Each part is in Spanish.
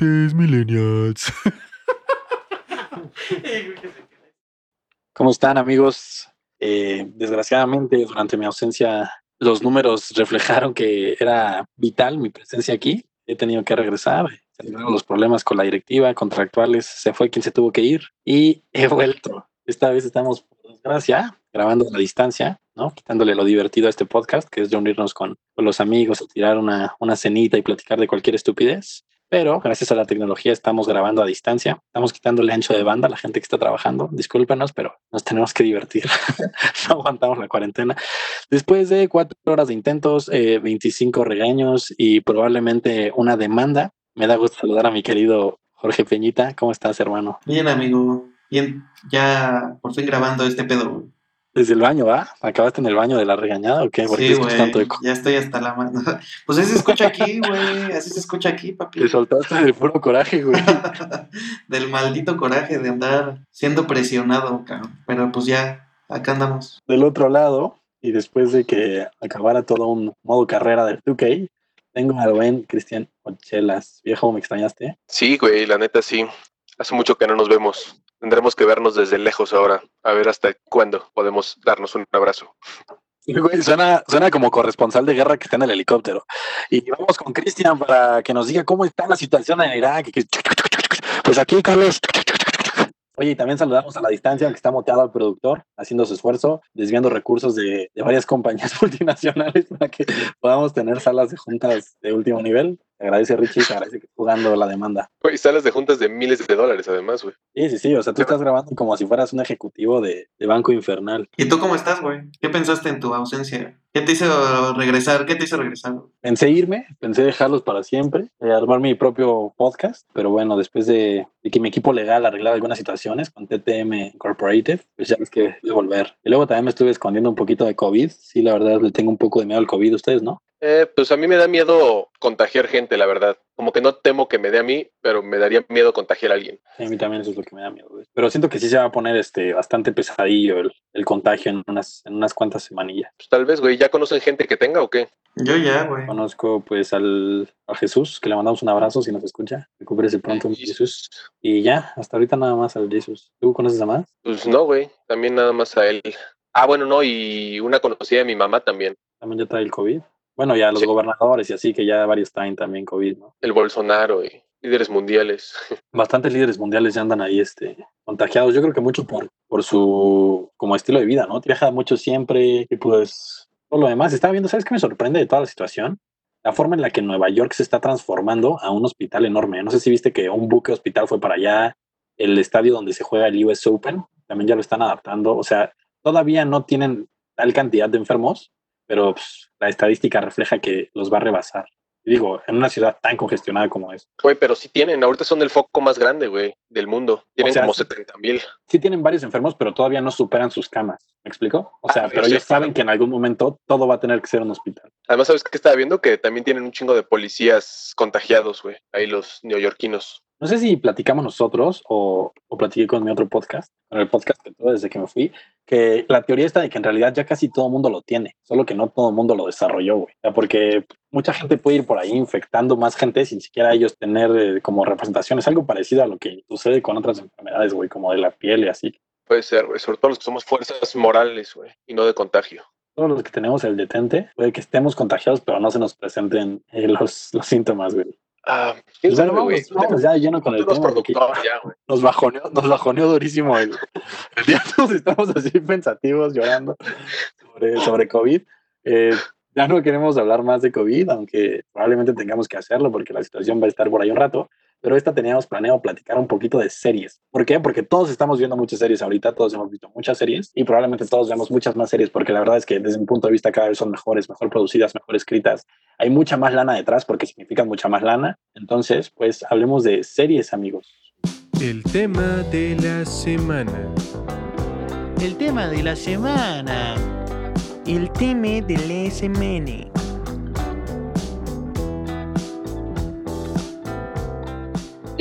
Chistes millennials. ¿Cómo están amigos? Eh, desgraciadamente durante mi ausencia los números reflejaron que era vital mi presencia aquí. He tenido que regresar. Los problemas con la directiva, contractuales. Se fue quien se tuvo que ir y he vuelto. Esta vez estamos, por desgracia, grabando a la distancia, ¿no? Quitándole lo divertido a este podcast, que es reunirnos con, con los amigos, tirar una, una cenita y platicar de cualquier estupidez. Pero gracias a la tecnología estamos grabando a distancia. Estamos quitándole ancho de banda a la gente que está trabajando. Discúlpenos, pero nos tenemos que divertir. no aguantamos la cuarentena. Después de cuatro horas de intentos, eh, 25 regaños y probablemente una demanda, me da gusto saludar a mi querido Jorge Peñita. ¿Cómo estás, hermano? Bien, amigo. Bien, ya por fin grabando este pedo. Desde el baño, ¿va? ¿Acabaste en el baño de la regañada o qué? ¿Por qué Sí, escuchas güey. tanto eco? Ya estoy hasta la mano. Pues así se escucha aquí, güey. Así se escucha aquí, papi. Te soltaste del puro coraje, güey. Del maldito coraje de andar siendo presionado, cabrón. Pero pues ya, acá andamos. Del otro lado, y después de que acabara todo un modo carrera del 2K, tengo al buen Cristian Ochelas. Viejo, ¿me extrañaste? Sí, güey, la neta sí. Hace mucho que no nos vemos. Tendremos que vernos desde lejos ahora. A ver hasta cuándo podemos darnos un abrazo. Suena, suena como corresponsal de guerra que está en el helicóptero. Y vamos con Cristian para que nos diga cómo está la situación en Irak. Pues aquí, Carlos. Oye, y también saludamos a la distancia que está moteado al productor, haciendo su esfuerzo, desviando recursos de, de varias compañías multinacionales para que podamos tener salas de juntas de último nivel. Te agradece Richie, te agradece que estés jugando la demanda. Güey, salas de juntas de miles de dólares además, güey. Sí, sí, sí, o sea, tú estás grabando como si fueras un ejecutivo de, de Banco Infernal. ¿Y tú cómo estás, güey? ¿Qué pensaste en tu ausencia? ¿Qué te hizo regresar? ¿Qué te hizo regresar? Pensé irme, pensé dejarlos para siempre, eh, armar mi propio podcast, pero bueno, después de, de que mi equipo legal arreglara algunas situaciones con TTM Incorporated, pues ya es que volver. Y luego también me estuve escondiendo un poquito de COVID. Sí, la verdad, le tengo un poco de miedo al COVID, ustedes, ¿no? Eh, pues a mí me da miedo contagiar gente, la verdad. Como que no temo que me dé a mí, pero me daría miedo contagiar a alguien. Sí, a mí también eso es lo que me da miedo. Pero siento que sí se va a poner este bastante pesadillo el, el contagio en unas, en unas cuantas semanillas. Pues tal vez, güey, ¿ya conocen gente que tenga o qué? Yo ya, güey. Conozco pues al, a Jesús, que le mandamos un abrazo si nos escucha. Recupérese pronto, mi Jesús. Y ya, hasta ahorita nada más al Jesús. ¿Tú conoces a más? Pues no, güey, también nada más a él. Ah, bueno, no, y una conocida de mi mamá también, También ya trae el COVID. Bueno, ya los Sí. gobernadores y así, que ya varios traen también COVID, ¿no? el Bolsonaro y líderes mundiales. Bastantes líderes mundiales ya andan ahí este, contagiados. Yo creo que mucho por, por su como estilo de vida, ¿no? Viaja mucho siempre y pues por lo demás. Estaba viendo, ¿sabes qué me sorprende de toda la situación? La forma en la que Nueva York se está transformando a un hospital enorme. No sé si viste que un buque hospital fue para allá, el estadio donde se juega el US Open, también ya lo están adaptando. O sea, todavía no tienen tal cantidad de enfermos, pero pues, la estadística refleja que los va a rebasar. Digo, en una ciudad tan congestionada como es. Güey, pero sí tienen, ahorita son el foco más grande, güey, del mundo. Tienen O sea, como sí. 70 mil. sí tienen varios enfermos, pero todavía no superan sus camas. ¿Me explico? O sea, Ah, pero sí. ellos saben que en algún momento todo va a tener que ser un hospital. Además, ¿sabes qué estaba viendo? Que también tienen un chingo de policías contagiados, güey. Ahí los neoyorquinos. No sé si platicamos nosotros o, o platiqué con mi otro podcast, con el podcast que tuve desde que me fui, que la teoría está de que en realidad ya casi todo el mundo lo tiene, solo que no todo el mundo lo desarrolló, güey. O sea, porque mucha gente puede ir por ahí infectando más gente sin siquiera ellos tener eh, como representación. Es algo parecido a lo que sucede con otras enfermedades, güey, como de la piel y así. Puede ser, güey. Sobre todo los que somos fuerzas morales, güey. Y no de contagio. Todos los que tenemos el detente, puede que estemos contagiados, pero no se nos presenten eh, los, los síntomas, güey. Ah, quién Pues sabe, bueno, güey. vamos, vamos ya lleno con el tema. ya. Nos bajoneó, nos bajoneó durísimo el, el día todos estamos así pensativos, llorando sobre, sobre COVID. Eh, ya no queremos hablar más de COVID, aunque probablemente tengamos que hacerlo porque la situación va a estar por ahí un rato. Pero esta teníamos planeado platicar un poquito de series. ¿Por qué? Porque todos estamos viendo muchas series ahorita, todos hemos visto muchas series y probablemente todos vemos muchas más series porque la verdad es que desde mi punto de vista cada vez son mejores, mejor producidas, mejor escritas. Hay mucha más lana detrás porque significan mucha más lana. Entonces, pues hablemos de series, amigos. El tema de la semana. El tema de la semana. El tema de la semana.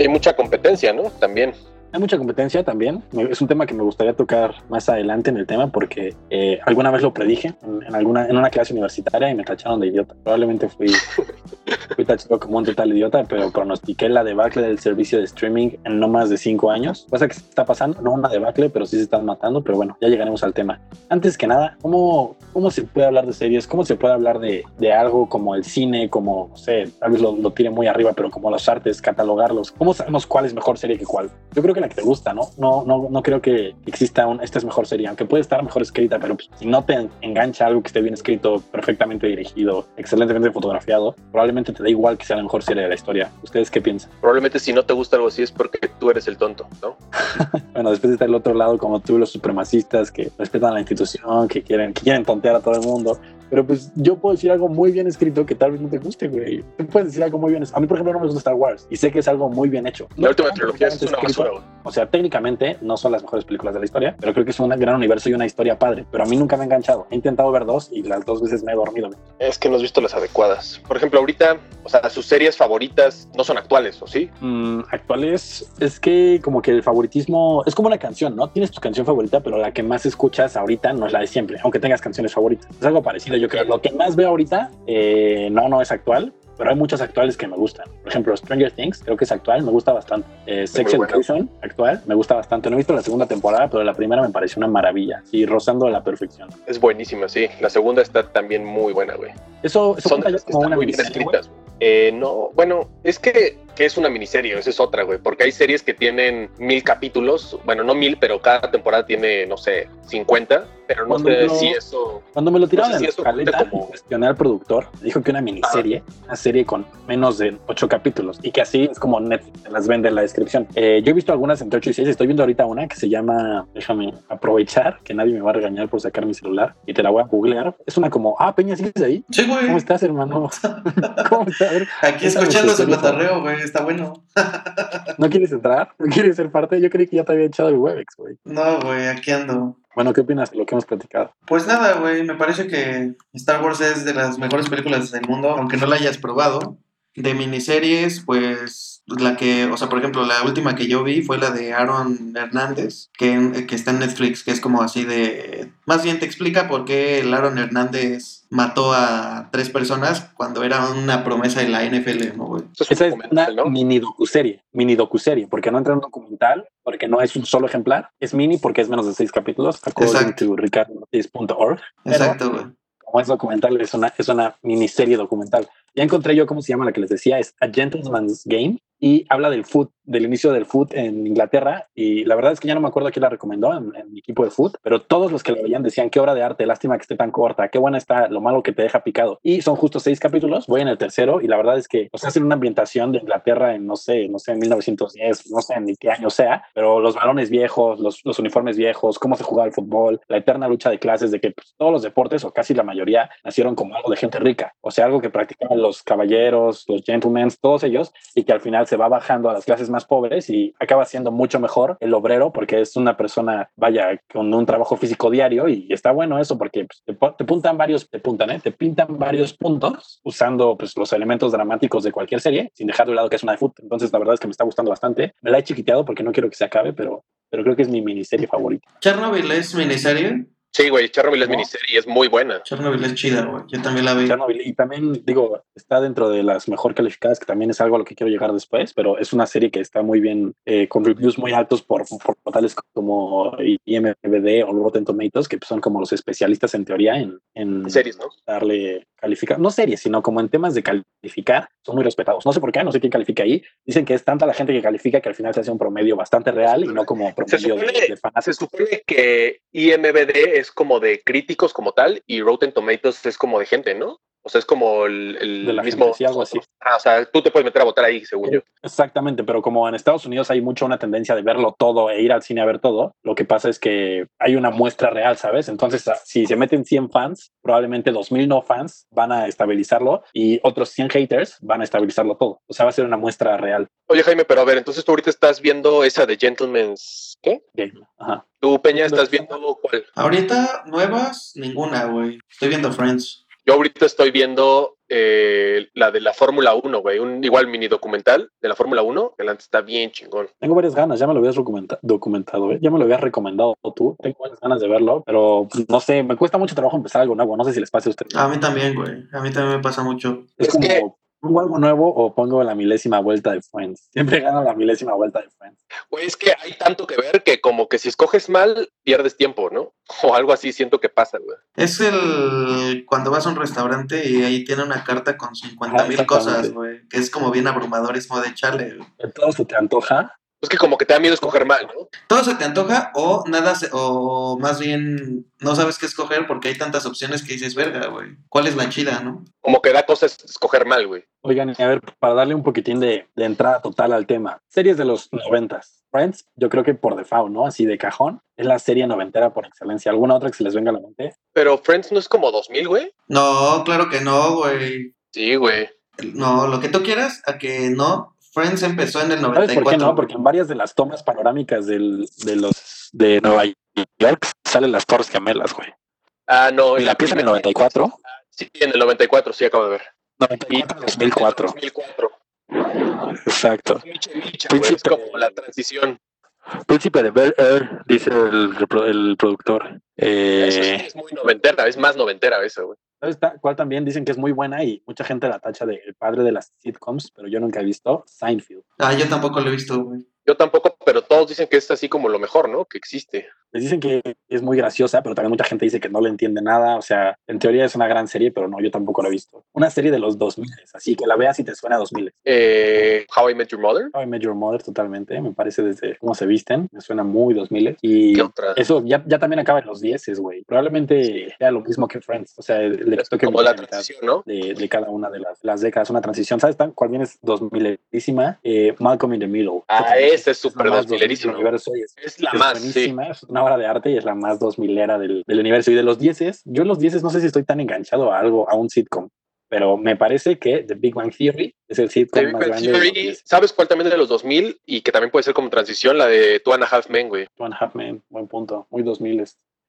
Hay mucha competencia, ¿no? También. Hay mucha competencia también. Es un tema que me gustaría tocar más adelante en el tema porque eh, alguna vez lo predije en, en alguna en una clase universitaria y me tacharon de idiota. Probablemente fui, fui tachado como un total idiota, pero pronostiqué la debacle del servicio de streaming en no más de cinco años. Cosa que se está pasando, no una debacle, pero sí se están matando. Pero bueno, ya llegaremos al tema. Antes que nada, ¿cómo, cómo se puede hablar de series? ¿Cómo se puede hablar de, de algo como el cine, como, no sé, tal vez lo, lo tire muy arriba, pero como los artes, catalogarlos? ¿Cómo sabemos cuál es mejor serie que cuál? Yo creo que la que te gusta, ¿no? No, no, no creo que exista un, esta es mejor serie, aunque puede estar mejor escrita, pero pues, si no te engancha algo que esté bien escrito, perfectamente dirigido, excelentemente fotografiado, probablemente te da igual que sea la mejor serie de la historia. ¿Ustedes qué piensan? Probablemente si no te gusta algo así es porque tú eres el tonto, ¿no? Bueno, después está el otro lado, como tú, los supremacistas que respetan a la institución, que quieren, que quieren tontear a todo el mundo. Pero pues yo puedo decir algo muy bien escrito que tal vez no te guste, güey. Tú puedes decir algo muy bien. A mí, por ejemplo, no me gusta Star Wars y sé que es algo muy bien hecho. La No última trilogía es una basura. O sea, técnicamente no son las mejores películas de la historia, pero creo que es un gran universo y una historia padre. Pero a mí nunca me ha enganchado. He intentado ver dos y las dos veces me he dormido. güey. Es que no has visto las adecuadas. Por ejemplo, ahorita, o sea, sus series favoritas no son actuales, ¿o sí? Mm, actuales es que como que el favoritismo es como una canción, ¿no? Tienes tu canción favorita, pero la que más escuchas ahorita no es la de siempre, aunque tengas canciones favoritas. Es algo parecido, yo creo. Lo que más veo ahorita, eh, no, no es actual, pero hay muchas actuales que me gustan. Por ejemplo, Stranger Things, creo que es actual, me gusta bastante. Eh, Sex muy bueno. Education, actual, me gusta bastante. No he visto la segunda temporada, pero la primera me pareció una maravilla y rozando a la perfección. Es buenísima, sí. La segunda está también muy buena, güey. Eso, eso Son como están una muy bien escritas. Eh, no, bueno, es que, que es una miniserie, esa es otra, güey, porque hay series que tienen mil capítulos, bueno, no mil, pero cada temporada tiene, no sé, 50, pero no Cuando sé lo- si eso... Cuando me lo tiraron No sé en si la eso como- cuestioné al productor, dijo que una miniserie, una serie con menos de ocho capítulos y que así es como Netflix te las vende en la descripción. Eh, yo he visto algunas entre 8 y 6, estoy viendo ahorita una que se llama, déjame aprovechar, que nadie me va a regañar por sacar mi celular y te la voy a googlear. Es una como, ah, Peña, ¿sigues ahí? Sí, güey. ¿Cómo estás, hermano? ¿Cómo estás? Aquí escuchando su cotarreo, güey. Está bueno. ¿No quieres entrar? ¿No quieres ser parte? Yo creí que ya te había echado el Webex, güey. No, güey, aquí ando. Bueno, ¿qué opinas de lo que hemos platicado? Pues nada, güey, me parece que Star Wars es de las mejores películas del mundo, aunque no la hayas probado. De miniseries, pues la que, o sea, por ejemplo, la última que yo vi fue la de Aaron Hernández, que, que está en Netflix, que es como así de... Más bien te explica por qué el Aaron Hernández mató a tres personas cuando era una promesa de la NFL, ¿no, güey? Es Esa un es una mini docuserie, mini docuserie, porque no entra en un documental, porque no es un solo ejemplar, es mini porque es menos de seis capítulos, according Exacto. Pero Exacto, güey. como es documental, es una, es una miniserie documental. Ya encontré yo cómo se llama la que les decía, es A Gentleman's Game y habla del foot, del inicio del foot en Inglaterra y la verdad es que ya no me acuerdo quién la recomendó en, en mi equipo de foot, pero todos los que la veían decían qué obra de arte, lástima que esté tan corta, qué buena está, lo malo que te deja picado. Y son justo seis capítulos, voy en el tercero y la verdad es que nos hacen una ambientación de Inglaterra en no sé, no sé, en 1910, no sé ni qué año sea, pero los balones viejos, los, los uniformes viejos, cómo se jugaba el fútbol, la eterna lucha de clases de que pues, todos los deportes o casi la mayoría nacieron como algo de gente rica, o sea, algo que practicaban los caballeros, los gentlemen, todos ellos, y que al final se va bajando a las clases más pobres y acaba siendo mucho mejor el obrero porque es una persona, vaya, con un trabajo físico diario y está bueno eso porque pues, te, puntan varios, te puntan, ¿eh? pintan varios puntos usando pues, los elementos dramáticos de cualquier serie, sin dejar de lado que es una de fútbol. Entonces, la verdad es que me está gustando bastante. Me la he chiquiteado porque no quiero que se acabe, pero, pero creo que es mi miniserie favorita. Chernobyl es miniserie. Sí, güey, Chernobyl es ¿No? miniserie y es muy buena. Chernobyl es chida, güey. Yo también la vi. Chernobyl. Y también, digo, está dentro de las mejor calificadas, que también es algo a lo que quiero llegar después, pero es una serie que está muy bien, eh, con reviews muy altos por, por portales como IMDb o Rotten Tomatoes, que son como los especialistas en teoría en, en Series, ¿no? darle calificar, no series, sino como en temas de calificar, son muy respetados. No sé por qué, no sé quién califica ahí. Dicen que es tanta la gente que califica que al final se hace un promedio bastante real y no como promedio de, supone, de fanáticos. se supone que IMBD es como de críticos como tal y Rotten Tomatoes es como de gente, ¿no? O sea, es como el, el De la mismo... gente, sí, algo así. Ah, o sea, tú te puedes meter a votar ahí, según yo. Exactamente, pero como en Estados Unidos hay mucho una tendencia de verlo todo e ir al cine a ver todo, lo que pasa es que hay una muestra real, ¿sabes? Entonces, ah, si se meten 100 fans, probablemente 2000 no fans van a estabilizarlo y otros 100 haters van a estabilizarlo todo. O sea, va a ser una muestra real. Oye, Jaime, pero a ver, entonces tú ahorita estás viendo esa de Gentleman's... ¿Qué? Game. Ajá. ¿Tú, Peña, estás viendo cuál? Ahorita, nuevas, ninguna, güey. Estoy viendo Friends. Yo ahorita estoy viendo eh, la de la Fórmula 1, güey. Un igual mini documental de la Fórmula 1. El antes está bien chingón. Tengo varias ganas, ya me lo habías documenta- documentado, ¿eh? ya me lo habías recomendado tú. Tengo varias ganas de verlo, pero pues, no sé, me cuesta mucho trabajo empezar algo nuevo. No sé si les pase a ustedes. A mí también, güey. A mí también me pasa mucho. es es como, que- pongo algo nuevo o pongo la milésima vuelta de Friends. Siempre gano la milésima vuelta de Friends. Güey, es que hay tanto que ver que como que si escoges mal, pierdes tiempo, ¿no? O algo así siento que pasa, güey. Es el cuando vas a un restaurante y ahí tiene una carta con 50 Ah, mil cosas, güey. Que es como bien abrumador, es como de chale, Todo se te antoja. Es que como que te da miedo escoger mal, ¿no? Todo se te antoja o nada, se- o más bien no sabes qué escoger porque hay tantas opciones que dices, verga, güey. ¿Cuál es la chida, no? Como que da cosas escoger mal, güey. Oigan, a ver, para darle un poquitín de, de entrada total al tema. Series de los noventas. Friends, yo creo que por default, ¿no? Así de cajón. Es la serie noventera por excelencia. ¿Alguna otra que se les venga a la mente? Pero Friends no es como 2000, güey. No, claro que no, güey. Sí, güey. No, lo que tú quieras, a que no. Friends empezó en el ¿Sabes 94. por qué no? Porque en varias de las tomas panorámicas del, de los de Nueva York salen las Torres Gemelas, güey. Ah, no. Y la empieza en el 94. Sí, en el 94, sí, acabo de ver. 94 2004. 2004. Exacto. Micha, micha, güey, es Príncipe. como la transición. Príncipe de Bel Air, dice el, el productor. Eso sí Eh, es muy noventera, es más noventera eso, güey. ¿Sabes ta- cuál también dicen que es muy buena y mucha gente la tacha de el padre de las sitcoms, pero yo nunca he visto Seinfeld. Ah, yo tampoco lo he visto, güey. Yo tampoco, pero todos dicen que es así como lo mejor, ¿no? Que existe. Les dicen que es muy graciosa, pero también mucha gente dice que no le entiende nada. O sea, en teoría es una gran serie, pero no, yo tampoco la he visto. Una serie de los 2000, así que la veas y te suena a 2000. Eh, How I Met Your Mother. How I Met Your Mother totalmente, me parece desde cómo se visten, me suena muy 2000 y ¿Qué otra? eso ya, ya también acaba en los 10, güey. Probablemente sea lo mismo que Friends, o sea, le Es toque como la transición, ¿no? de, de cada una de las, las décadas, una transición. ¿Sabes cuál viene? Es 2000ísima, eh, Malcolm in the Middle. Ah, esa es súper la más 2000 del universo y es la es más, sí. es una obra de arte y es la más 2000era del, del universo. Y de los 10, yo en los 10 no sé si estoy tan enganchado a algo, a un sitcom, pero me parece que The Big Bang Theory es el sitcom The Big más Bang grande de Theory, 10. ¿sabes cuál también es de los 2000 y que también puede ser como transición? La de Two and a Half Men, güey. Two and a Half Men, buen punto, muy 2000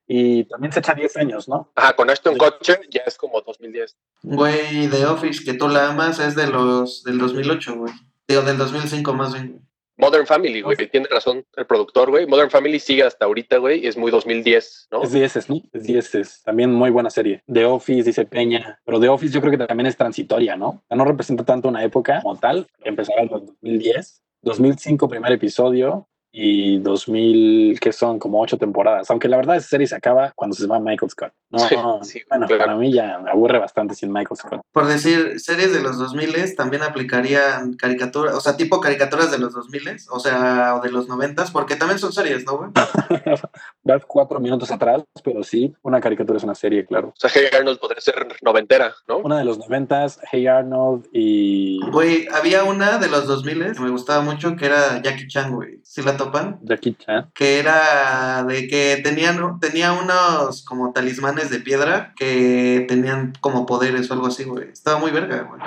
Y también se echa 10 años, ¿no? Ajá, con Ashton Sí. Kutcher ya es como 2010. Güey, The Office, que tú la amas, es de los del 2008, güey. Digo, del 2005 más bien. Modern Family, güey. Tiene razón el productor, güey. Modern Family sigue hasta ahorita, güey. Es muy 2010, ¿no? Es 10, ¿no? Es 10, también muy buena serie. The Office, dice Peña, pero The Office yo creo que también es transitoria, ¿no? O sea, no representa tanto una época como tal, empezará en el 2010, 2005 primer episodio y 2000, que son como ocho temporadas, aunque la verdad esa serie se acaba cuando se va Michael Scott. No, Sí, no, sí, bueno, claro. para mí ya me aburre bastante sin Michael Scott. Por decir, series de los 2000 también aplicarían caricaturas, o sea, tipo caricaturas de los 2000 o sea, o de los 90 porque también son series, ¿no, güey? Vas cuatro minutos atrás, pero sí, una caricatura es una serie, claro. O sea, Hey Arnold podría ser noventera, ¿no? Una de los noventas, Hey Arnold y Güey, había una de los 2000 que me gustaba mucho que era Jackie Chan, güey. ¿Sí la topan? Jackie Chan. Que era de que tenían, tenía unos como talismanes de piedra que tenían como poderes o algo así, güey. Estaba muy verga, güey.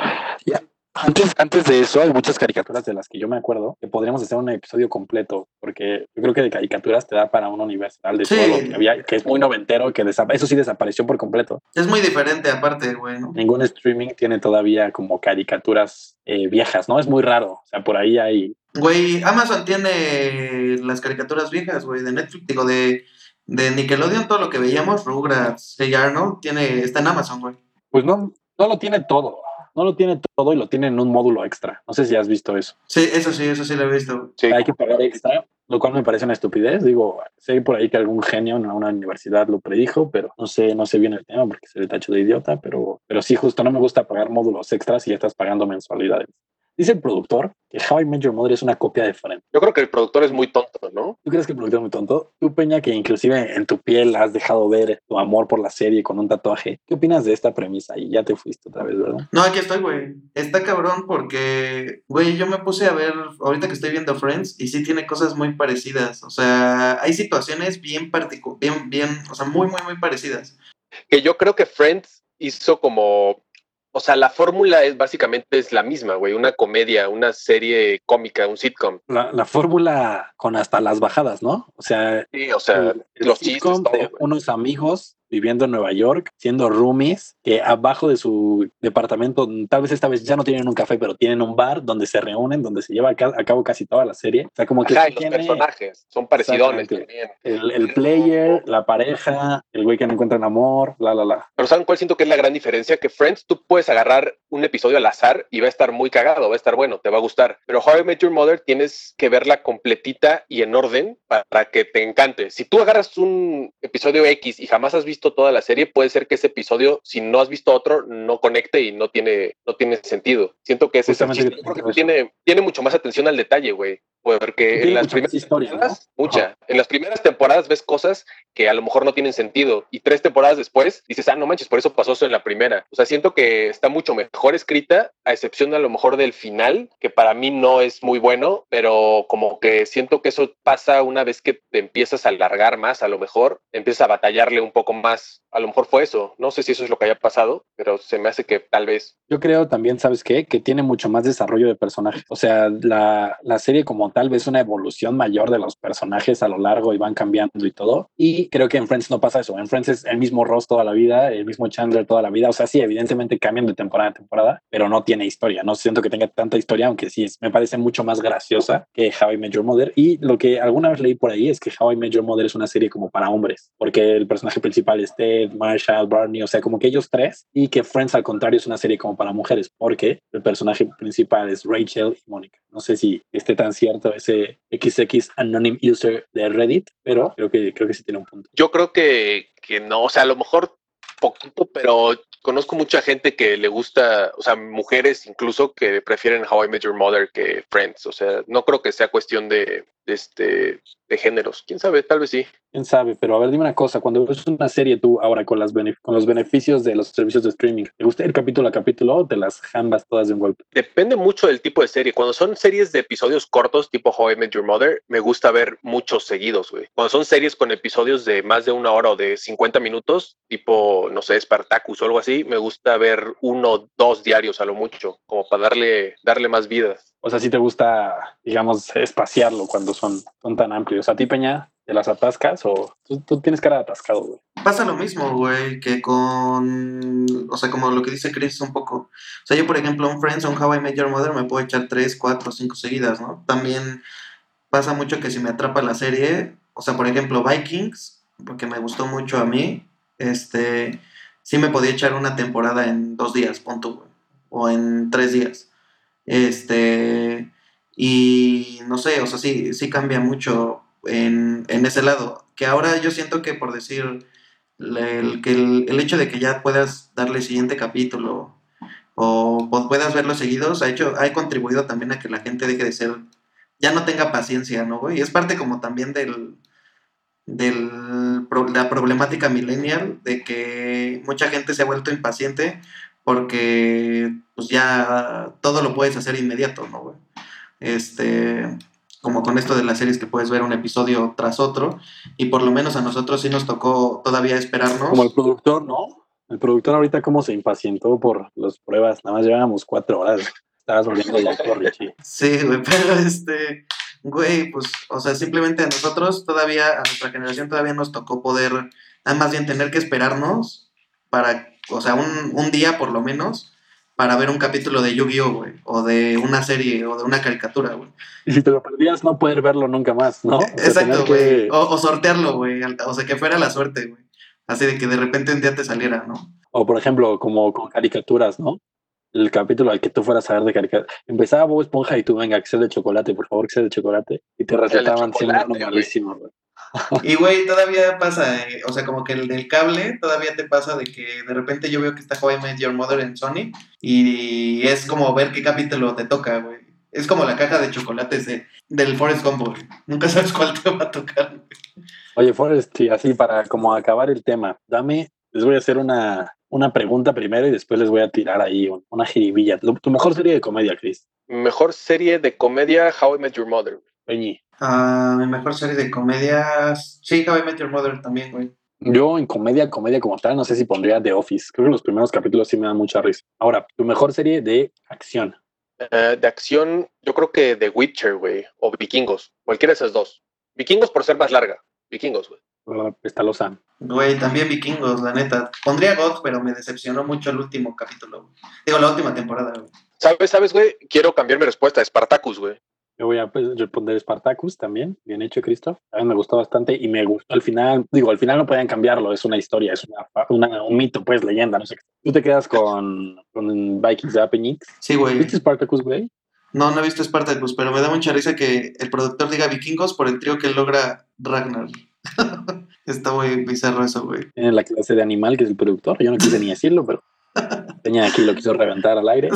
Antes, antes de eso, hay muchas caricaturas de las que yo me acuerdo que podríamos hacer un episodio completo, porque yo creo que de caricaturas te da para uno universal de Sí. todo lo que había, que es muy noventero, que eso sí desapareció por completo. Es muy diferente aparte, güey, ¿no? Ningún streaming tiene todavía como caricaturas eh, viejas, ¿no? Es muy raro. O sea, por ahí hay. Güey, Amazon tiene las caricaturas viejas, güey, de Netflix, digo, de, de Nickelodeon, todo lo que veíamos, Rugrats, Hey Arnold, tiene, está en Amazon, güey. Pues no, no lo tiene todo. No lo tiene todo y lo tiene en un módulo extra. No sé si has visto eso. Sí, eso sí, eso sí lo he visto. Sí. Hay que pagar extra, lo cual me parece una estupidez. Digo, sé por ahí que algún genio en una universidad lo predijo, pero no sé, no sé bien el tema porque se le tacho de idiota, pero, pero sí, justo no me gusta pagar módulos extras y ya estás pagando mensualidades. Dice el productor que How I Met Your Mother es una copia de Friends. Yo creo que el productor es muy tonto, ¿no? ¿Tú crees que el productor es muy tonto? Tú, Peña, que inclusive en tu piel has dejado ver tu amor por la serie con un tatuaje. ¿Qué opinas de esta premisa? Y ya te fuiste otra vez, ¿verdad? No, aquí estoy, güey. Está cabrón porque, güey, yo me puse a ver, ahorita que estoy viendo Friends, y sí tiene cosas muy parecidas. O sea, hay situaciones bien particulares, bien, bien, o sea, muy, muy, muy parecidas. Que yo creo que Friends hizo como. O sea, la fórmula es básicamente es la misma, güey. Una comedia, una serie cómica, un sitcom. La, la fórmula con hasta las bajadas, ¿no? O sea, Sí, o sea, el- los chistes, sitcom todo, de unos amigos viviendo en Nueva York, siendo roomies, que abajo de su departamento, tal vez esta vez ya no tienen un café, pero tienen un bar donde se reúnen, donde se lleva a, ca- a cabo casi toda la serie. O sea, como que Ajá, y los tiene personajes son parecidos Exactamente. también. el, el player, la pareja, el güey que no encuentra amor, la, la, la. Pero ¿saben cuál siento que es la gran diferencia? Que Friends tú puedes agarrar un episodio al azar y va a estar muy cagado, va a estar bueno, te va a gustar. Pero How I Met Your Mother tienes que verla completita y en orden para que te encante. Si tú agarras un episodio X y jamás has visto toda la serie, puede ser que ese episodio, si no has visto otro, no conecte y no tiene, no tiene sentido. Siento que ese es el chiste. yo Yo creo que creo eso. tiene, tiene mucho más atención al detalle, güey. Porque en las primeras historia, ¿no? mucha. En las primeras temporadas ves cosas que a lo mejor no tienen sentido y tres temporadas después dices, ah, no manches, por eso pasó eso en la primera. O sea, siento que está mucho mejor escrita, a excepción a lo mejor del final, que para mí no es muy bueno, pero como que siento que eso pasa una vez que te empiezas a alargar más, a lo mejor empiezas a batallarle un poco más. A lo mejor fue eso. No sé si eso es lo que haya pasado, pero se me hace que tal vez. Yo creo también, ¿sabes qué? Que tiene mucho más desarrollo de personajes. O sea, la, la serie como tal vez una evolución mayor de los personajes a lo largo y van cambiando y todo. Y creo que en Friends no pasa eso. En Friends es el mismo Ross toda la vida, el mismo Chandler toda la vida. O sea, sí, evidentemente cambian de temporada a temporada, pero no tiene historia. No siento que tenga tanta historia, aunque sí me parece mucho más graciosa que How I Met Your Mother. Y lo que alguna vez leí por ahí es que How I Met Your Mother es una serie como para hombres, porque el personaje principal Ted, Marshall, Barney, o sea, como que ellos tres, y que Friends al contrario es una serie como para mujeres, porque el personaje principal es Rachel y Mónica. No sé si esté tan cierto ese XX Anonym User de Reddit, pero creo que, creo que sí tiene un punto. Yo creo que, que no, o sea, a lo mejor poquito, pero conozco mucha gente que le gusta, o sea, mujeres incluso que prefieren How I Met Your Mother que Friends. O sea, no creo que sea cuestión de este, de géneros. Quién sabe, tal vez sí. Quién sabe, pero a ver, dime una cosa, cuando ves una serie tú ahora con, las con los beneficios de los servicios de streaming, ¿te gusta ir capítulo a capítulo o te las jambas todas de un golpe? Depende mucho del tipo de serie. Cuando son series de episodios cortos, tipo How I Met Your Mother, me gusta ver muchos seguidos, güey. Cuando son series con episodios de más de una hora o de 50 minutos, tipo, no sé, Spartacus o algo así, me gusta ver uno o dos diarios a lo mucho, como para darle, darle más vida. O sea, si te gusta, digamos, espaciarlo cuando son, son tan amplios. ¿A ti, Peña, te las atascas o tú, tú tienes cara de atascado, güey? Pasa lo mismo, güey, que con. O sea, como lo que dice Chris un poco. O sea, yo, por ejemplo, un Friends un How I Met Mother me puedo echar 3, 4, 5 seguidas, ¿no? También pasa mucho que si me atrapa la serie, o sea, por ejemplo, Vikings, porque me gustó mucho a mí, este. Sí me podía echar una temporada en dos días, punto, güey. O en tres días. Este. Y no sé, o sea, sí, sí cambia mucho en, en ese lado. Que ahora yo siento que por decir el, que el, hecho de que ya puedas darle siguiente capítulo o puedas verlos seguidos ha hecho ha contribuido también a que la gente deje de ser ya no tenga paciencia no güey es parte como también del pro- la problemática millennial de que mucha gente se ha vuelto impaciente porque pues ya todo lo puedes hacer inmediato no güey este como con esto de las series que puedes ver un episodio tras otro y por lo menos a nosotros sí nos tocó todavía esperarnos Como el productor, ¿no? El productor ahorita como se impacientó por las pruebas. Nada más llevábamos cuatro horas. Estabas volviendo loco, Richie. Sí, güey, pero este, güey, pues, o sea, simplemente a nosotros todavía, a nuestra generación todavía nos tocó poder, nada más bien tener que esperarnos para, o sea, un, un día por lo menos, para ver un capítulo de Yu-Gi-Oh, güey, o de una serie, o de una caricatura, güey. Y si te lo perdías, no poder verlo nunca más, ¿no? O sea, Exacto, güey. que- O, o sortearlo, güey, o sea, que fuera la suerte, güey. Así de que de repente un día te saliera, ¿no? O por ejemplo, como con caricaturas, ¿no? El capítulo al que tú fueras a ver de caricatura. Empezaba Bob Esponja y tú, venga, que sea de chocolate, por favor, que sea de chocolate. Y te recetaban siempre uno malísimo, güey. Y, güey, todavía pasa, eh, o sea, como que el del cable, todavía te pasa de que de repente yo veo que está How I Met Your Mother en Sony y es como ver qué capítulo te toca, güey. Es como la caja de chocolates de, del Forest Gump, güey. Nunca sabes cuál te va a tocar. güey. Oye, Forrest, sí, así para como acabar el tema, dame, les voy a hacer una, una pregunta primero y después les voy a tirar ahí un- una jiribilla. Tu mejor serie de comedia, Chris. Mejor serie de comedia, How I Met Your Mother. Peñi. Ah, mi mejor serie de comedias. Sí, How I Met Your Mother también, güey. Yo en comedia, comedia como tal, no sé si pondría The Office. Creo que los primeros capítulos sí me dan mucha risa. Ahora, tu mejor serie de acción. Eh, de acción, yo creo que The Witcher, güey, o Vikingos, cualquiera de esas dos. Vikingos por ser más larga. Vikingos, güey. Uh, Está Lozan. Güey, también vikingos, la neta. Pondría God, pero me decepcionó mucho el último capítulo. güey. Digo, la última temporada, güey. ¿Sabes, sabes, güey? Quiero cambiar mi respuesta. Spartacus, güey. Yo voy a pues, responder Spartacus también, bien hecho, Christoph. A mí me gustó bastante y me gustó al final. Digo, al final no podían cambiarlo, es una historia, es una, una- un mito, pues, leyenda, no sé. qué. Tú te quedas con, con Vikings de Appenix. Sí, güey. ¿Viste Spartacus, güey? No, no he visto Spartacus, pero me da mucha risa que el productor diga vikingos por el trío que logra Ragnar. Está muy bizarro eso, güey. Tiene la clase de animal que es el productor. Yo no quise ni decirlo, pero Peña aquí lo quiso reventar al aire.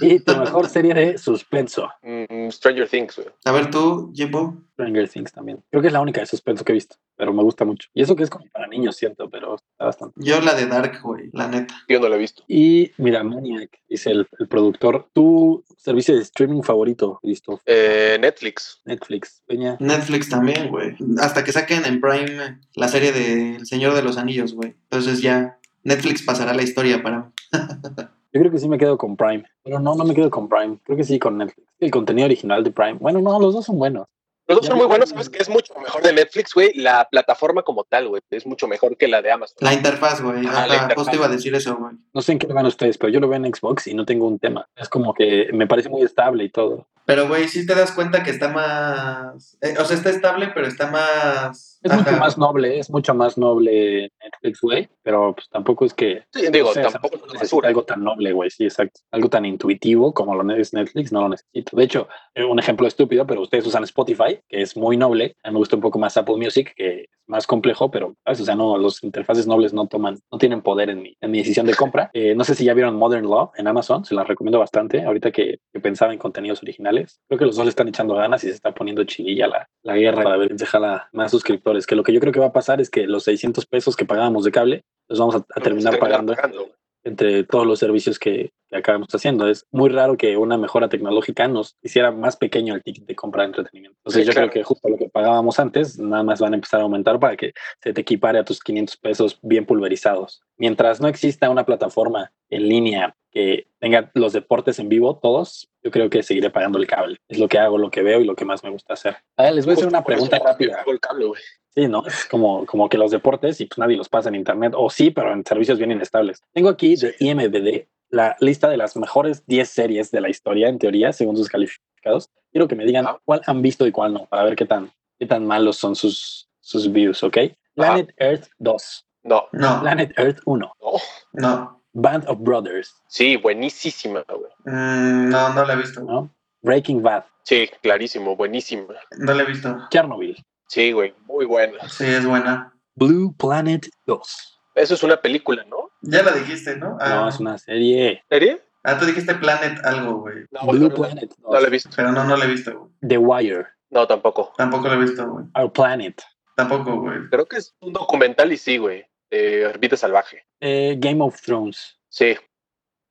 Y tu mejor serie de suspenso. Mm, Stranger Things, güey. A ver tú, Jimbo. Stranger Things también. Creo que es la única de suspenso que he visto, pero me gusta mucho. Y eso que es como para niños, siento, pero está bastante. Yo la de Dark, güey, la neta. Yo no lo he visto. Y mira, Maniac, dice el, el productor. Tu servicio de streaming favorito, listo. Eh, Netflix. Netflix, Peña. Netflix también, güey. Hasta que saquen en Prime la serie de El Señor de los Anillos, güey. Entonces ya Netflix pasará la historia para mí. Yo creo que sí me quedo con Prime, pero no, no me quedo con Prime. Creo que sí con Netflix. El contenido original de Prime. Bueno, no, los dos son buenos. Los dos son muy buenos. ¿Sabes qué es mucho mejor de Netflix, güey? La plataforma como tal, güey. Es mucho mejor que la de Amazon. La interfaz, güey. Ah, la Ajá, interfaz. justo iba a decir eso, güey. No sé en qué lo van ustedes, pero yo lo veo en Xbox y no tengo un tema. Es como que me parece muy estable y todo. Pero, güey, sí te das cuenta que está más... eh, o sea, está estable, pero está más... Es mucho más noble, es mucho más noble Netflix, güey, pero pues tampoco es que Sí, digo, no sé, tampoco es algo tan noble, güey, sí, exacto. Algo tan intuitivo como lo es Netflix, no lo necesito. De hecho, eh, un ejemplo estúpido, pero ustedes usan Spotify, que es muy noble. A mí me gusta un poco más Apple Music, que es más complejo, pero, ¿sabes? O sea, no, los interfaces nobles no toman, no tienen poder en mi, en mi decisión de compra. Eh, no sé si ya vieron Modern Love en Amazon, se las recomiendo bastante, ahorita que, que pensaba en contenidos originales. Creo que los dos le están echando ganas y se está poniendo chililla la, la guerra para ver si jala más suscriptores. Que lo que yo creo que va a pasar es que los 600 pesos que pagábamos de cable los vamos a, a terminar pagando. Entre todos los servicios que, que acabamos haciendo. Es muy raro que una mejora tecnológica nos hiciera más pequeño el ticket de compra de entretenimiento. Entonces Sí, yo claro. creo que justo lo que pagábamos antes, nada más van a empezar a aumentar para que se te equipare a tus 500 pesos bien pulverizados. Mientras no exista una plataforma en línea que tenga los deportes en vivo, todos, yo creo que seguiré pagando el cable. Es lo que hago, lo que veo y lo que más me gusta hacer. Les voy a hacer una pregunta rápida. el cable. Sí, ¿no? Es como, como que los deportes y pues nadie los pasa en internet. O sí, pero en servicios bien inestables. Tengo aquí de IMBD la lista de las mejores 10 series de la historia, en teoría, según sus calificados. Quiero que me digan Ah. cuál han visto y cuál no, para ver qué tan, qué tan malos son sus, sus views, ¿ok? Planet Earth 2, No, No, Planet Earth 1, no. no. Band of Brothers, Sí, buenísima, güey. Mm, no, no la he visto. ¿no? Breaking Bad, Sí, clarísimo, buenísima. No la he visto. Chernobyl, Sí, güey, muy buena. Sí, es buena. Blue Planet 2. Eso es una película, ¿no? Ya la dijiste, ¿no? Ah, No, es una serie. ¿Serie? ah, tú dijiste Planet algo, güey. No, Blue no, Planet no la he 2. visto. Pero no, no la he visto, güey. The Wire, No, tampoco. Tampoco la he visto, güey. Our Planet, Tampoco, güey. Creo que es un documental y sí, güey. De Salvaje. eh, Game of Thrones Sí,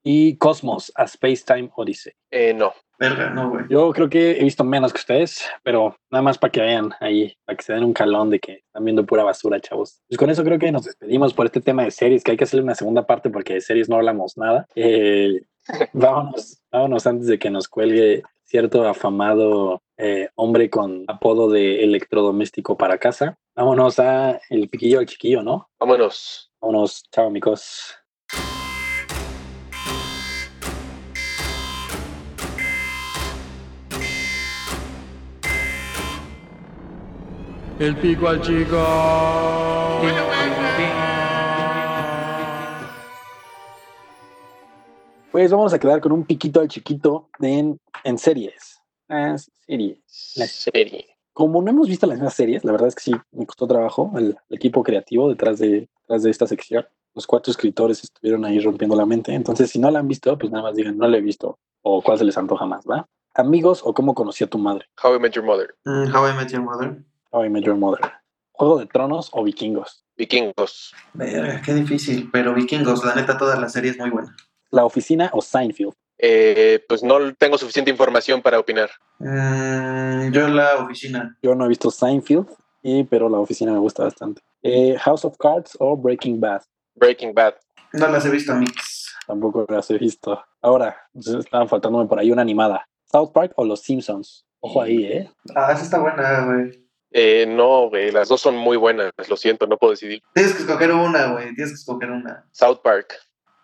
y Cosmos, A Space Time Odyssey. eh, no. Verga, no, güey. Yo creo que he visto menos que ustedes, pero nada más para que vean ahí, para que se den un calón de que están viendo pura basura, chavos. Pues con eso creo que nos despedimos por este tema de series, que hay que hacerle una segunda parte porque de series no hablamos nada. Eh, vámonos, vámonos antes de que nos cuelgue cierto afamado eh, hombre con apodo de electrodoméstico para casa. Vámonos a el piquillo al chiquillo, ¿no? Vámonos. Vámonos, chao amigos. El pico al chico. Pues vamos a quedar con un piquito al chiquito en, en series. Las series. Las Serie. como no hemos visto las mismas series, la verdad es que sí, me costó trabajo el, el equipo creativo detrás de, detrás de esta sección. Los cuatro escritores estuvieron ahí rompiendo la mente. Entonces, si no la han visto, pues nada más digan, no la he visto. O cuál se les antoja más, ¿va? Amigos o cómo conocí a tu madre. How I Met Your Mother. Mm, How I Met Your Mother. How I Met Your Mother. Juego de Tronos o Vikingos. Vikingos. Verga, qué difícil. Pero Vikingos, la neta, toda la serie es muy buena. La Oficina o Seinfeld. Eh, pues no tengo suficiente información para opinar. Mm, yo la oficina. Yo no he visto Seinfeld, y, pero La Oficina me gusta bastante. Eh, House of Cards o Breaking Bad. Breaking Bad. No las he visto, Mix. Tampoco las he visto. Ahora, estaban faltándome por ahí una animada. South Park o Los Simpsons. Ojo ahí, ¿eh? Ah, esa está buena, güey. Eh, no, güey, las dos son muy buenas, lo siento, no puedo decidir. Tienes que escoger una, güey. Tienes que escoger una. South Park.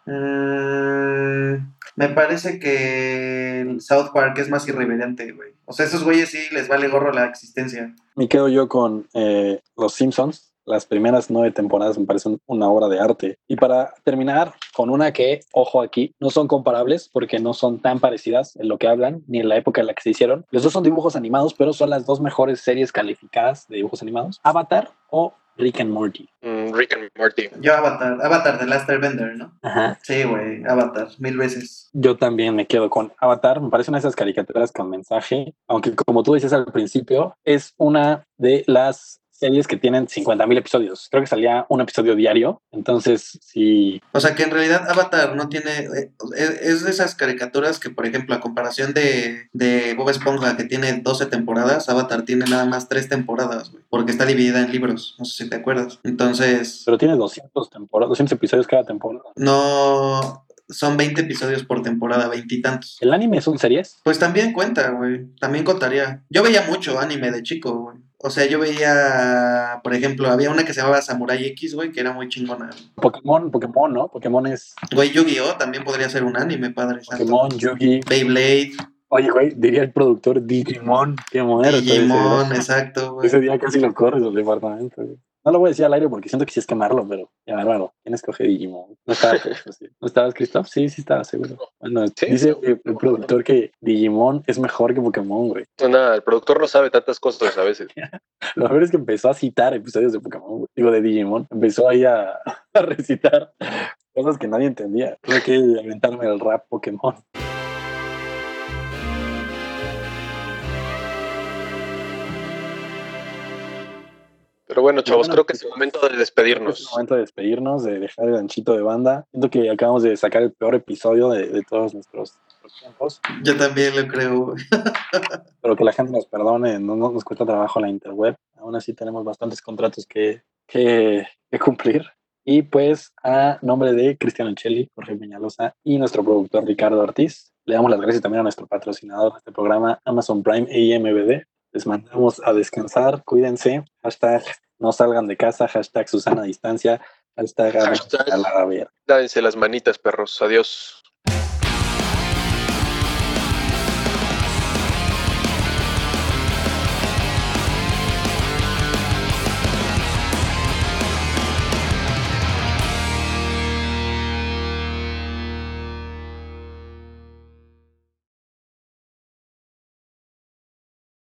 Mm, me parece que el South Park es más irreverente, güey. O sea, esos güeyes sí les vale gorro la existencia. Me quedo yo con eh, Los Simpsons. Las primeras nueve temporadas me parecen una obra de arte. Y para terminar con una que, ojo aquí, no son comparables porque no son tan parecidas en lo que hablan ni en la época en la que se hicieron. Los dos son dibujos animados, pero son las dos mejores series calificadas de dibujos animados. Avatar o Rick and Morty. Mm, Rick and Morty. Yo Avatar, Avatar de Last Airbender, ¿no? Ajá. Sí, güey, Avatar, mil veces. Yo también me quedo con Avatar. Me parecen esas caricaturas con mensaje, aunque como tú dices al principio, es una de las series que tienen 50 mil episodios. Creo que salía un episodio diario. Entonces, sí. O sea que en realidad Avatar no tiene. eh, Es es de esas caricaturas que, por ejemplo, a comparación de, de Bob Esponja, que tiene 12 temporadas, Avatar tiene nada más 3 temporadas, güey. Porque está dividida en libros. No sé si te acuerdas. Entonces, Pero tiene 200 temporadas, 200 episodios cada temporada. no. Son 20 episodios por temporada, veintitantos. ¿El anime son series? Pues también cuenta, güey. También contaría. Yo veía mucho anime de chico, güey. O sea, yo veía, por ejemplo, había una que se llamaba Samurai X, güey, que era muy chingona. Pokémon, Pokémon, ¿no? Pokémon es Güey, Yu-Gi-Oh! también podría ser un anime, padre. Pokémon, Yugi. Beyblade, Oye, güey, diría el productor Digimon. Qué muerto. Digimon, exacto, güey. Ese día casi lo corres del departamento. güey. No lo voy a decir al aire porque siento que sí es quemarlo, pero ya bárbaro. ¿Quién escoge Digimon? No estabas, sí. ¿No estabas, Christoph? Sí, sí estaba seguro. Bueno, Sí. dice el, el productor que Digimon es mejor que Pokémon, güey. Nada, el productor no sabe tantas cosas a veces. Lo peor es que empezó a citar episodios de Pokémon, güey. digo, de Digimon. Empezó ahí a, a recitar cosas que nadie entendía. Tuve que aventarme el rap Pokémon. Pero bueno, chavos, bueno, creo que es el momento de Es el despedirnos. momento de despedirnos, de dejar el ganchito de banda. Siento que acabamos de sacar el peor episodio de, de todos nuestros, tiempos. Yo también lo creo. Pero que la gente nos perdone, no, no nos cuesta trabajo la interweb. Aún así tenemos bastantes contratos que, que, que cumplir. Y pues a nombre de Cristiano Cheli, Jorge Peñalosa y nuestro productor Ricardo Ortiz, le damos las gracias también a nuestro patrocinador de este programa, Amazon Prime e IMBD. Les mandamos a descansar, cuídense, hashtag no salgan de casa, hashtag Susana Distancia, hashtag, Hashtag- a la verga. Dádense las manitas, perros. Adiós.